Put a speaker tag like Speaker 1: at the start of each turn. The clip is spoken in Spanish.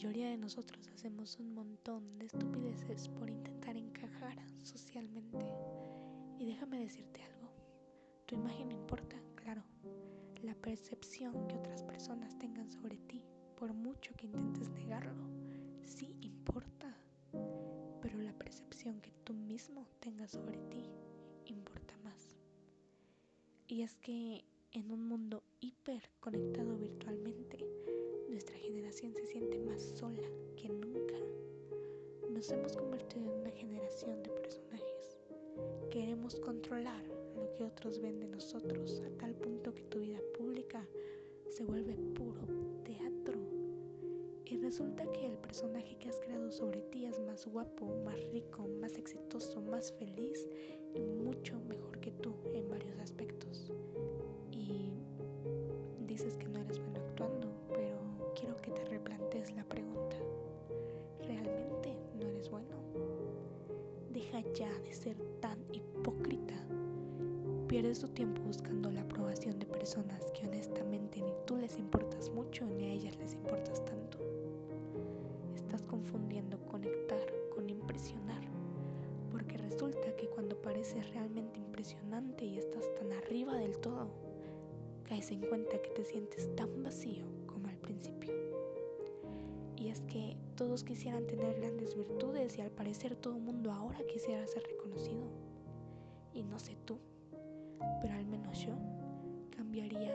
Speaker 1: mayoría de nosotros hacemos un montón de estupideces por intentar encajar socialmente. Y déjame decirte algo, tu imagen importa, claro. La percepción que otras personas tengan sobre ti, por mucho que intentes negarlo, sí importa. Pero la percepción que tú mismo tengas sobre ti importa más. Y es que en un mundo hiper conectado virtualmente, nuestra más sola que nunca. Nos hemos convertido en una generación de personajes. Queremos controlar lo que otros ven de nosotros a tal punto que tu vida pública se vuelve puro teatro. Y resulta que el personaje que has creado sobre ti es más guapo, más rico, más exitoso, más feliz y mucho Deja ya de ser tan hipócrita. Pierdes tu tiempo buscando la aprobación de personas que honestamente ni tú les importas mucho ni a ellas les importas tanto. Estás confundiendo conectar con impresionar, porque resulta que cuando pareces realmente impresionante y estás tan arriba del todo, caes en cuenta que te sientes tan vacío todos quisieran tener grandes virtudes y al parecer todo el mundo ahora quisiera ser reconocido. Y no sé tú, pero al menos yo cambiaría